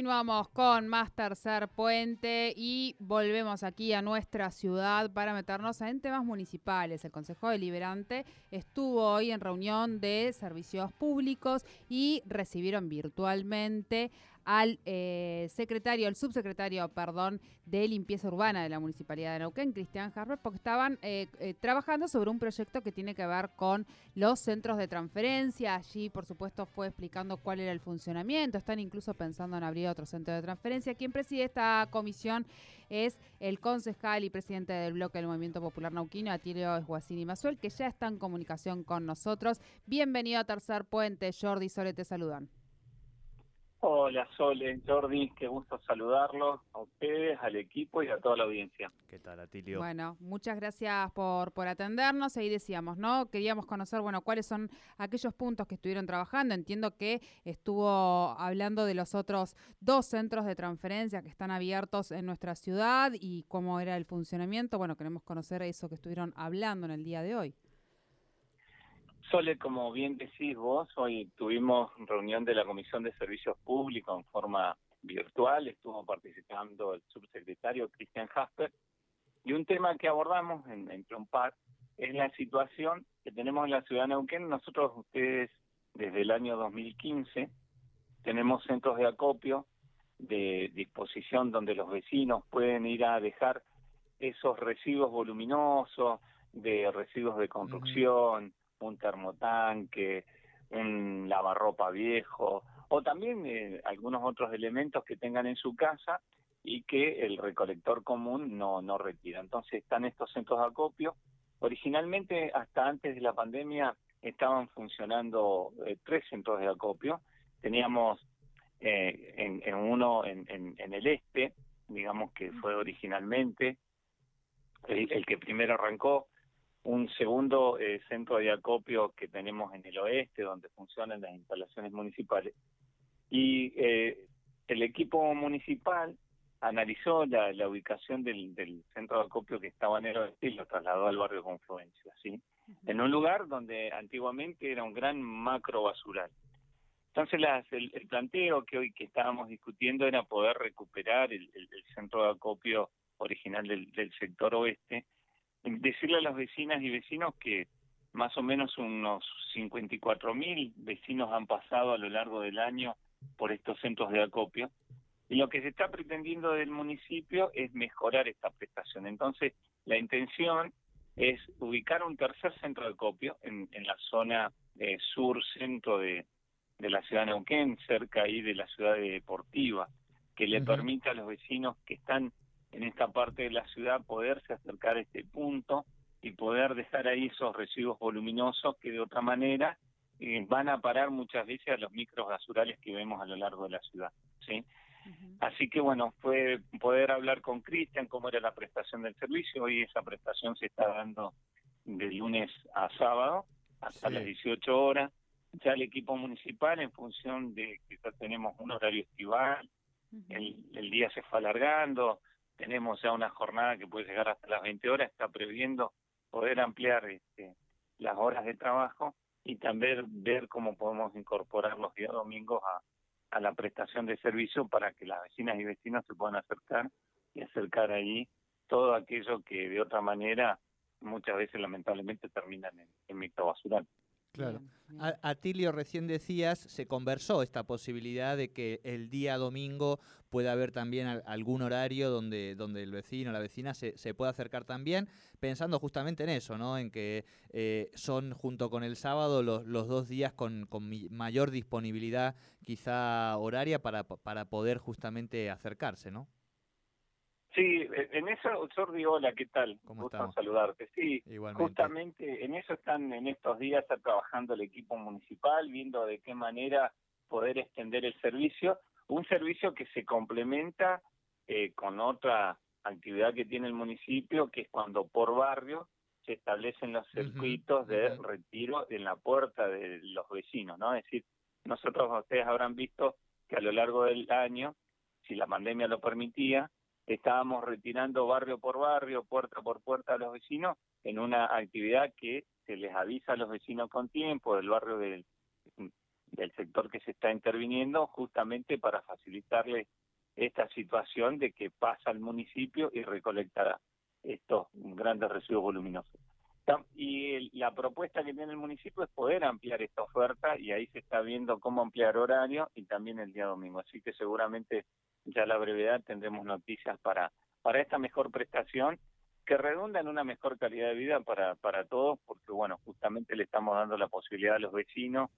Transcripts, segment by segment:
Continuamos con más tercer puente y volvemos aquí a nuestra ciudad para meternos en temas municipales. El Consejo Deliberante estuvo hoy en reunión de servicios públicos y recibieron virtualmente al eh, secretario, al subsecretario, perdón, de limpieza urbana de la Municipalidad de Neuquén, Cristian Harper, porque estaban eh, eh, trabajando sobre un proyecto que tiene que ver con los centros de transferencia. Allí, por supuesto, fue explicando cuál era el funcionamiento. Están incluso pensando en abrir otro centro de transferencia. Quien preside esta comisión es el concejal y presidente del bloque del Movimiento Popular Nauquino, Atilio Esguacini Mazuel, que ya está en comunicación con nosotros. Bienvenido a Tercer Puente. Jordi Sole, te saludan. Hola Sole, Jordi, qué gusto saludarlos a ustedes, al equipo y a toda la audiencia. ¿Qué tal, Atilio? Bueno, muchas gracias por, por atendernos. Ahí decíamos, ¿no? Queríamos conocer, bueno, cuáles son aquellos puntos que estuvieron trabajando. Entiendo que estuvo hablando de los otros dos centros de transferencia que están abiertos en nuestra ciudad y cómo era el funcionamiento. Bueno, queremos conocer eso que estuvieron hablando en el día de hoy. Sole, como bien decís vos, hoy tuvimos reunión de la Comisión de Servicios Públicos en forma virtual, estuvo participando el subsecretario Cristian Jasper, y un tema que abordamos en, en Trompar es la situación que tenemos en la ciudad de Neuquén. Nosotros, ustedes, desde el año 2015, tenemos centros de acopio de disposición donde los vecinos pueden ir a dejar esos residuos voluminosos, de residuos de construcción, un termotanque, un lavarropa viejo o también eh, algunos otros elementos que tengan en su casa y que el recolector común no, no retira. Entonces están estos centros de acopio. Originalmente, hasta antes de la pandemia, estaban funcionando eh, tres centros de acopio. Teníamos eh, en, uno en, el este, digamos que fue originalmente el que primero arrancó, un segundo eh, centro de acopio que tenemos en el oeste, donde funcionan las instalaciones municipales. Y eh, el equipo municipal analizó la, la ubicación del, del, centro de acopio que estaba en el oeste y lo trasladó al barrio Confluencia, ¿sí? En un lugar donde antiguamente era un gran macro basural. Entonces las, el, el, planteo que hoy que estábamos discutiendo era poder recuperar el, el, el centro de acopio original del, del sector oeste, decirle a las vecinas y vecinos que más o menos unos 54 mil vecinos han pasado a lo largo del año por estos centros de acopio. Y lo que se está pretendiendo del municipio es mejorar esta prestación. Entonces, la intención es ubicar un tercer centro de acopio en, en la zona eh, sur-centro de, de la ciudad de Neuquén, cerca ahí de la ciudad deportiva, que le uh -huh. permita a los vecinos que están en esta parte de la ciudad poderse acercar a este punto y poder dejar ahí esos residuos voluminosos que de otra manera eh, van a parar muchas veces a los micros basurales que vemos a lo largo de la ciudad, ¿sí? Uh -huh. Así que bueno, fue poder hablar con Cristian cómo era la prestación del servicio, hoy esa prestación se está dando de lunes a sábado hasta sí. las 18 horas, ya el equipo municipal en función de que ya tenemos un horario estival, uh -huh. el, el día se fue alargando, tenemos ya una jornada que puede llegar hasta las 20 horas, está previendo poder ampliar este, las horas de trabajo y también ver cómo podemos incorporar los días domingos a, la prestación de servicio para que las vecinas y vecinos se puedan acercar y acercar ahí todo aquello que de otra manera muchas veces lamentablemente terminan en, en microbasural. Claro. Atilio, recién decías, se conversó esta posibilidad de que el día domingo pueda haber también algún horario donde, donde el vecino o la vecina se, se pueda acercar también, pensando justamente en eso, ¿no? En que eh, son junto con el sábado los, los dos días con, con mayor disponibilidad quizá horaria para, para poder justamente acercarse, ¿no? Sí, en eso, Jordi, hola, ¿qué tal? ¿Cómo Gusto estamos? saludarte. Sí, Igualmente. justamente en eso están en estos días está trabajando el equipo municipal, viendo de qué manera poder extender el servicio, un servicio que se complementa eh, con otra actividad que tiene el municipio, que es cuando por barrio se establecen los circuitos uh -huh. de retiro en la puerta de los vecinos, ¿no? Es decir, nosotros, ustedes habrán visto que a lo largo del año, si la pandemia lo permitía, estábamos retirando barrio por barrio, puerta por puerta a los vecinos en una actividad que se les avisa a los vecinos con tiempo del barrio del del sector que se está interviniendo justamente para facilitarle esta situación de que pasa al municipio y recolectará estos grandes residuos voluminosos. Y la propuesta que tiene el municipio es poder ampliar esta oferta y ahí se está viendo cómo ampliar horario y también el día domingo. Así que seguramente ya a la brevedad tendremos noticias para, para esta mejor prestación que redunda en una mejor calidad de vida para, para todos, porque bueno, justamente le estamos dando la posibilidad a los vecinos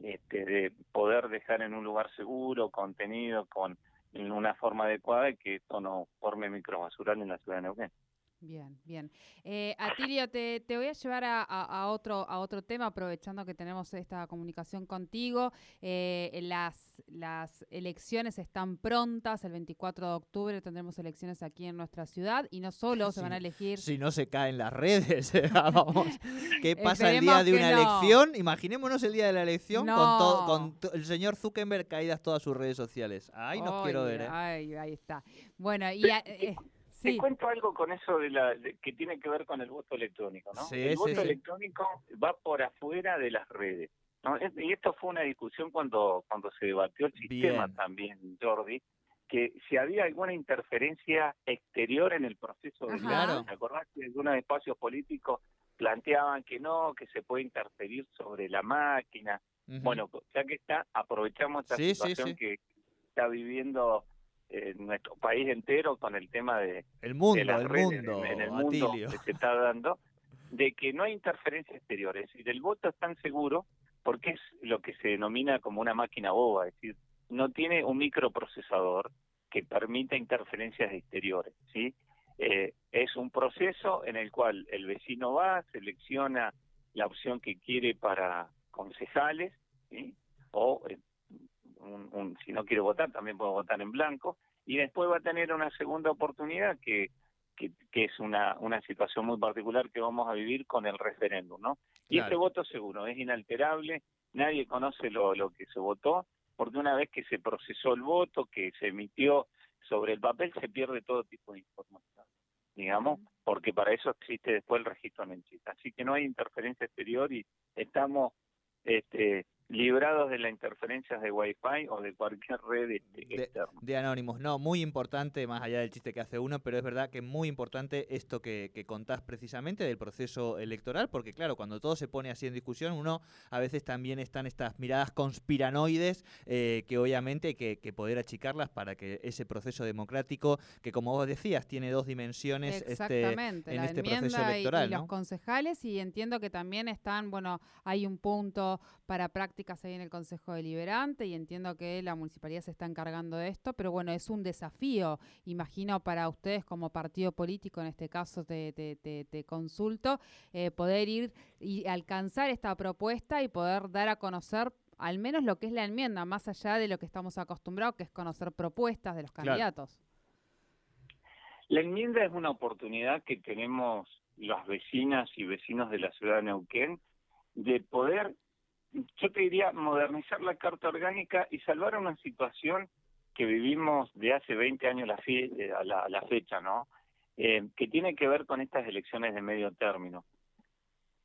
este, de poder dejar en un lugar seguro, contenido, con en una forma adecuada y que esto no forme microbasural en la ciudad de Neuquén. Bien, bien. Eh, Atilio, te, te, voy a llevar a, otro, a otro tema, aprovechando que tenemos esta comunicación contigo. Eh, las, las elecciones están prontas, el 24 de octubre tendremos elecciones aquí en nuestra ciudad y no solo se van a elegir... Si no se caen las redes, vamos. ¿Qué pasa el día de una elección? Imaginémonos el día de la elección con, todo, con el señor Zuckerberg caídas todas sus redes sociales. Ahí nos quiero ver. ¿eh? ahí está. Bueno, y... Te cuento algo con eso de la que tiene que ver con el voto electrónico, ¿no? el voto electrónico va por afuera de las redes. ¿no? Y esto fue una discusión cuando cuando se debatió el sistema también, Jordi, que si había alguna interferencia exterior en el proceso de claro. ¿te acordás que algunos espacios políticos planteaban que no, que se puede interferir sobre la máquina? Bueno, ya que está, aprovechamos esta situación que está viviendo en nuestro país entero con el tema de, el mundo, las el redes mundo, en, el mundo que se está dando, de que no hay interferencias exteriores y del voto es tan seguro porque es lo que se denomina como una máquina boba, es decir, no tiene un microprocesador que permita interferencias exteriores, ¿sí? Eh, es un proceso en el cual el vecino va, selecciona la opción que quiere para concejales, ¿sí? o eh, un, si no quiero votar, también puedo votar en blanco, y después va a tener una segunda oportunidad que, que, es una, una situación muy particular que vamos a vivir con el referéndum, ¿no? Y ese voto seguro es inalterable, nadie conoce lo, lo que se votó, porque una vez que se procesó el voto, que se emitió sobre el papel, se pierde todo tipo de información, digamos, porque para eso existe después el registro en Así que no hay interferencia exterior y estamos este, librados de las interferencias de Wi-Fi o de cualquier red externa. De, anónimos, no, muy importante, más allá del chiste que hace uno, pero es verdad que es muy importante esto que, contás precisamente del proceso electoral, porque claro, cuando todo se pone así en discusión, uno a veces también están estas miradas conspiranoides eh, que obviamente hay que, poder achicarlas para que ese proceso democrático, que como vos decías, tiene dos dimensiones este, en este proceso electoral. Y, los concejales, y entiendo que también están, bueno, hay un punto para práctica ahí en el Consejo Deliberante y entiendo que la municipalidad se está encargando de esto, pero bueno, es un desafío, imagino, para ustedes como partido político, en este caso te, consulto, eh, poder ir y alcanzar esta propuesta y poder dar a conocer al menos lo que es la enmienda, más allá de lo que estamos acostumbrados, que es conocer propuestas de los candidatos. La enmienda es una oportunidad que tenemos las vecinas y vecinos de la ciudad de Neuquén de poder yo te diría modernizar la carta orgánica y salvar una situación que vivimos de hace 20 años la eh, a, la, fecha, ¿no? Eh, que tiene que ver con estas elecciones de medio término.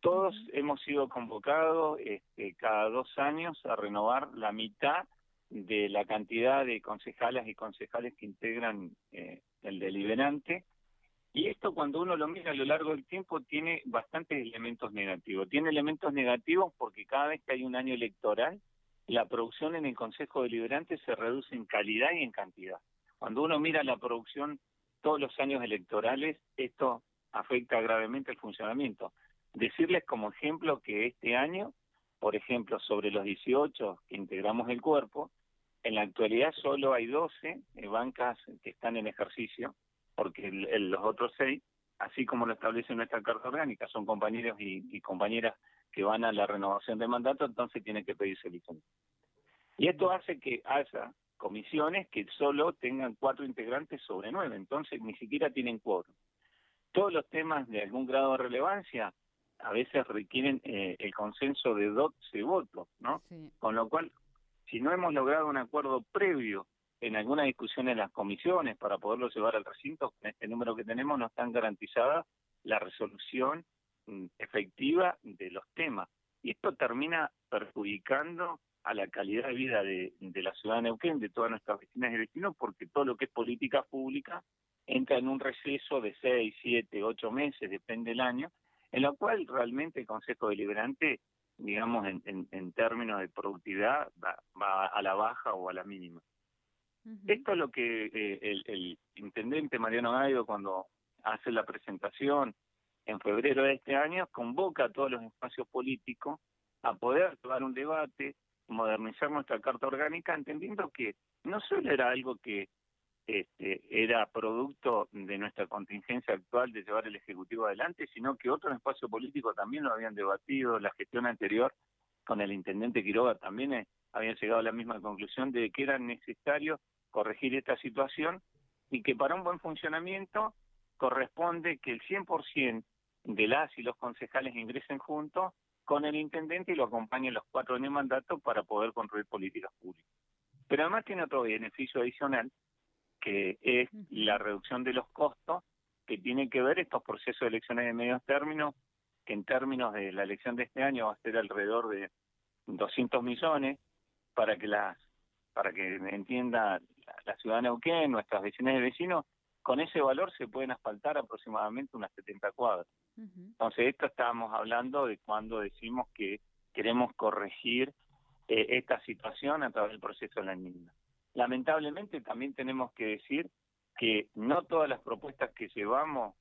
Todos hemos sido convocados este, cada dos años a renovar la mitad de la cantidad de concejales y concejales que integran eh, el deliberante y esto cuando uno lo mira a lo largo del tiempo tiene bastantes elementos negativos. Tiene elementos negativos porque cada vez que hay un año electoral, la producción en el Consejo Deliberante se reduce en calidad y en cantidad. Cuando uno mira la producción todos los años electorales, esto afecta gravemente el funcionamiento. Decirles como ejemplo que este año, por ejemplo, sobre los 18 que integramos el cuerpo, en la actualidad solo hay 12 bancas que están en ejercicio porque los otros seis, así como lo establece nuestra Carta Orgánica, son compañeros y, compañeras que van a la renovación de mandato, entonces tienen que pedirse licencia. Y esto hace que haya comisiones que solo tengan cuatro integrantes sobre nueve, entonces ni siquiera tienen quórum. Todos los temas de algún grado de relevancia a veces requieren eh, el consenso de 12 votos, ¿no? Con lo cual, si no hemos logrado un acuerdo previo en alguna discusión en las comisiones para poderlo llevar al recinto, con este número que tenemos no están garantizada la resolución mm, efectiva de los temas. Y esto termina perjudicando a la calidad de vida de, la ciudad de Neuquén, de todas nuestras vecinas y vecinos, porque todo lo que es política pública entra en un receso de seis, siete, ocho meses, depende del año, en lo cual realmente el Consejo Deliberante, digamos, en, términos de productividad, va, a la baja o a la mínima. Esto es lo que eh, el, el, intendente Mariano Gaido, cuando hace la presentación en febrero de este año, convoca a todos los espacios políticos a poder tomar un debate, modernizar nuestra carta orgánica, entendiendo que no solo era algo que este, era producto de nuestra contingencia actual de llevar el Ejecutivo adelante, sino que otros espacios políticos también lo habían debatido, la gestión anterior con el intendente Quiroga también eh, habían llegado a la misma conclusión de que era necesario corregir esta situación y que para un buen funcionamiento corresponde que el 100% de las y los concejales ingresen juntos con el intendente y lo acompañen los cuatro años de mandato para poder construir políticas públicas. Pero además tiene otro beneficio adicional, que es la reducción de los costos que tiene que ver estos procesos de elecciones de medios términos, que en términos de la elección de este año va a ser alrededor de 200 millones, para que las para que entienda la, ciudad de Neuquén, nuestras vecinas y vecinos, con ese valor se pueden asfaltar aproximadamente unas 70 cuadras. Entonces, esto estábamos hablando de cuando decimos que queremos corregir eh, esta situación a través del proceso de la enmienda. Lamentablemente, también tenemos que decir que no todas las propuestas que llevamos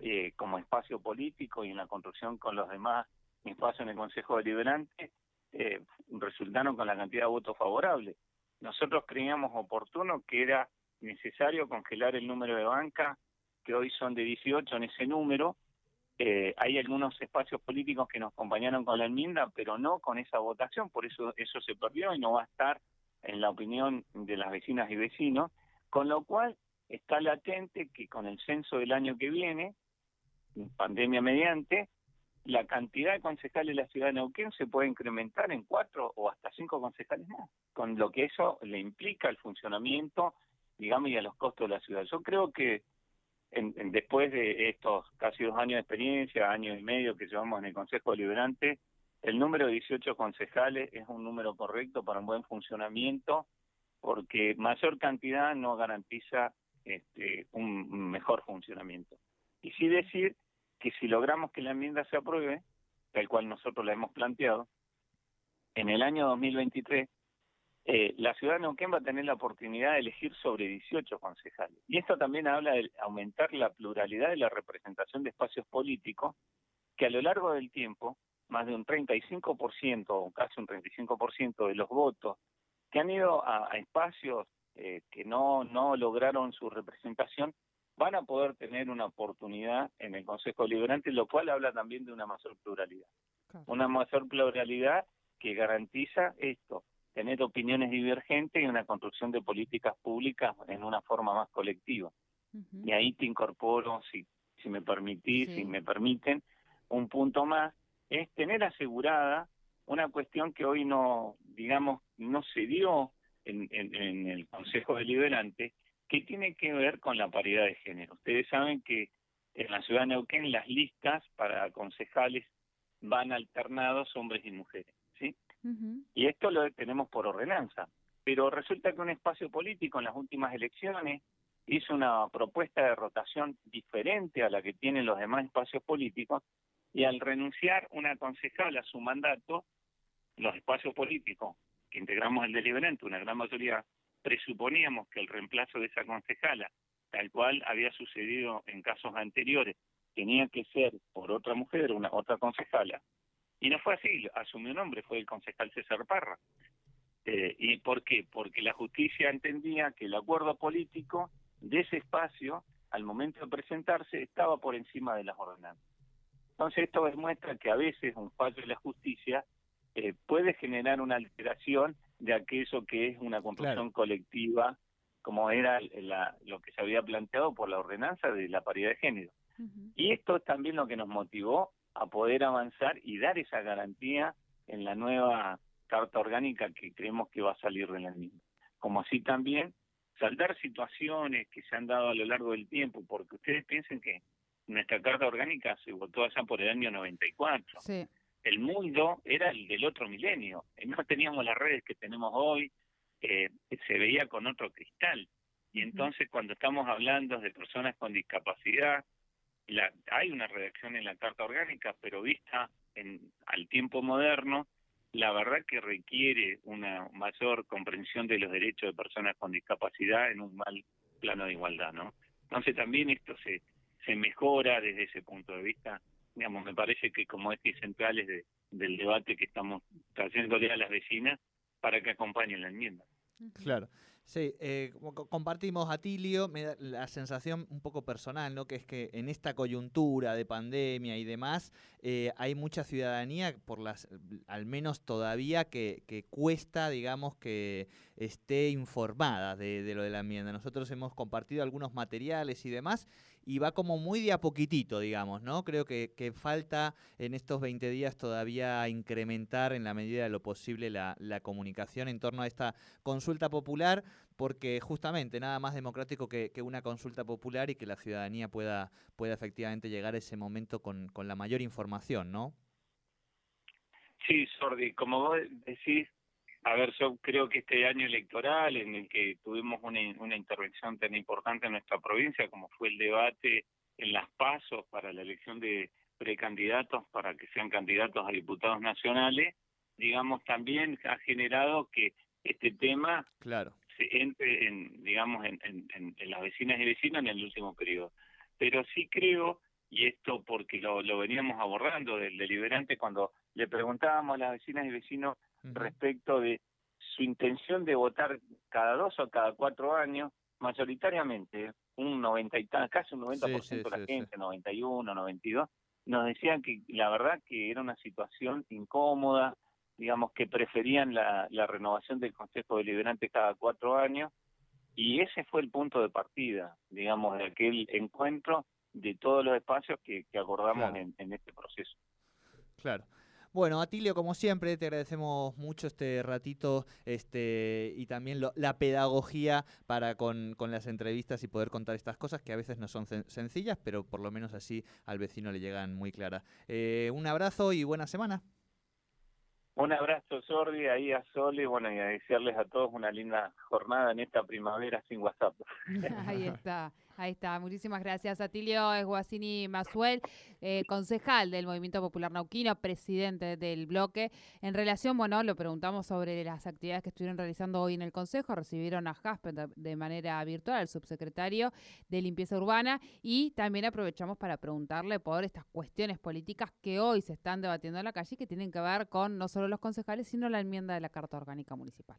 eh, como espacio político y en la construcción con los demás espacios en el Consejo Deliberante eh, resultaron con la cantidad de votos favorables. Nosotros creíamos oportuno que era necesario congelar el número de banca, que hoy son de 18 en ese número. Eh, hay algunos espacios políticos que nos acompañaron con la enmienda, pero no con esa votación, por eso eso se perdió y no va a estar en la opinión de las vecinas y vecinos, con lo cual está latente que con el censo del año que viene, pandemia mediante, la cantidad de concejales de la ciudad de Neuquén se puede incrementar en cuatro o hasta cinco concejales más, con lo que eso le implica al funcionamiento, digamos, y a los costos de la ciudad. Yo creo que en, después de estos casi dos años de experiencia, año y medio que llevamos en el Consejo Deliberante, el número de 18 concejales es un número correcto para un buen funcionamiento, porque mayor cantidad no garantiza este, un mejor funcionamiento. Y sí decir que si logramos que la enmienda se apruebe, tal cual nosotros la hemos planteado, en el año 2023 eh, la ciudad de Neuquén va a tener la oportunidad de elegir sobre 18 concejales. Y esto también habla de aumentar la pluralidad de la representación de espacios políticos, que a lo largo del tiempo, más de un 35% o casi un 35% de los votos que han ido a, espacios eh, que no, no lograron su representación, van a poder tener una oportunidad en el Consejo Liberante, lo cual habla también de una mayor pluralidad. Una mayor pluralidad que garantiza esto, tener opiniones divergentes y una construcción de políticas públicas en una forma más colectiva. Y ahí te incorporo, si, si me permitís, si me permiten, un punto más, es tener asegurada una cuestión que hoy no, digamos, no se dio en, en el Consejo Deliberante, que tiene que ver con la paridad de género. Ustedes saben que en la ciudad de Neuquén las listas para concejales van alternados hombres y mujeres, ¿sí? Y esto lo tenemos por ordenanza. Pero resulta que un espacio político en las últimas elecciones hizo una propuesta de rotación diferente a la que tienen los demás espacios políticos y al renunciar una concejal a su mandato, los espacios políticos que integramos el deliberante, una gran mayoría presuponíamos que el reemplazo de esa concejala, tal cual había sucedido en casos anteriores, tenía que ser por otra mujer, una otra concejala. Y no fue así, asumió un nombre, fue el concejal César Parra. Eh, ¿Y por qué? Porque la justicia entendía que el acuerdo político de ese espacio, al momento de presentarse, estaba por encima de las ordenanzas. Entonces esto demuestra que a veces un fallo de la justicia eh, puede generar una alteración de aquello que es una construcción colectiva, como era la, lo que se había planteado por la ordenanza de la paridad de género. Y esto es también lo que nos motivó a poder avanzar y dar esa garantía en la nueva carta orgánica que creemos que va a salir de la misma. Como así también saldar situaciones que se han dado a lo largo del tiempo, porque ustedes piensen que nuestra carta orgánica se votó allá por el año 94. Sí. El mundo era el del otro milenio. No teníamos las redes que tenemos hoy, eh, se veía con otro cristal. Y entonces cuando estamos hablando de personas con discapacidad, la, hay una redacción en la Carta Orgánica, pero vista en, al tiempo moderno, la verdad que requiere una mayor comprensión de los derechos de personas con discapacidad en un mal plano de igualdad, ¿no? Entonces también esto se, se mejora desde ese punto de vista. Digamos, me parece que como ejes centrales de, del debate que estamos trayéndole a las vecinas para que acompañen la enmienda. Claro. Sí, eh, compartimos, Atilio, me da la sensación un poco personal, ¿no? Que es que en esta coyuntura de pandemia y demás, eh, hay mucha ciudadanía, por las, al menos todavía, que, que cuesta, digamos, que esté informada de, de, lo de la enmienda. Nosotros hemos compartido algunos materiales y demás, y va como muy de a poquitito, digamos, ¿no? Creo que, que falta en estos 20 días todavía incrementar en la medida de lo posible la, la comunicación en torno a esta consulta popular, porque justamente nada más democrático que, una consulta popular y que la ciudadanía pueda, pueda efectivamente llegar a ese momento con, con la mayor información, ¿no? Sí, Sordi, como vos decís, a ver, yo creo que este año electoral en el que tuvimos una, una intervención tan importante en nuestra provincia como fue el debate en las pasos para la elección de precandidatos para que sean candidatos a diputados nacionales, digamos, también ha generado que este tema claro. se entre en, digamos, en, en, en, las vecinas y vecinos en el último periodo. Pero sí creo, y esto porque lo, lo veníamos abordando del deliberante cuando le preguntábamos a las vecinas y vecinos respecto de su intención de votar cada dos o cada cuatro años, mayoritariamente, un 90 y casi un 90% sí, sí, de la sí, gente, sí. 91, 92, nos decían que la verdad que era una situación incómoda, digamos que preferían la, la renovación del Consejo Deliberante cada cuatro años, y ese fue el punto de partida, digamos, de aquel encuentro de todos los espacios que, que acordamos claro. en, en este proceso. Claro. Bueno, Atilio, como siempre, te agradecemos mucho este ratito este, y también lo, la pedagogía para con, con, las entrevistas y poder contar estas cosas que a veces no son sencillas, pero por lo menos así al vecino le llegan muy claras. Eh, un abrazo y buena semana. Un abrazo, Sordi, ahí a Sol y bueno, y a desearles a todos una linda jornada en esta primavera sin WhatsApp. ahí está. Ahí está, muchísimas gracias. Atilio Esguacini Masuel, eh, concejal del Movimiento Popular Nauquino, presidente del bloque. En relación, bueno, lo preguntamos sobre las actividades que estuvieron realizando hoy en el Consejo. Recibieron a Jasper de manera virtual, el subsecretario de Limpieza Urbana, y también aprovechamos para preguntarle por estas cuestiones políticas que hoy se están debatiendo en la calle y que tienen que ver con no solo los concejales, sino la enmienda de la Carta Orgánica Municipal.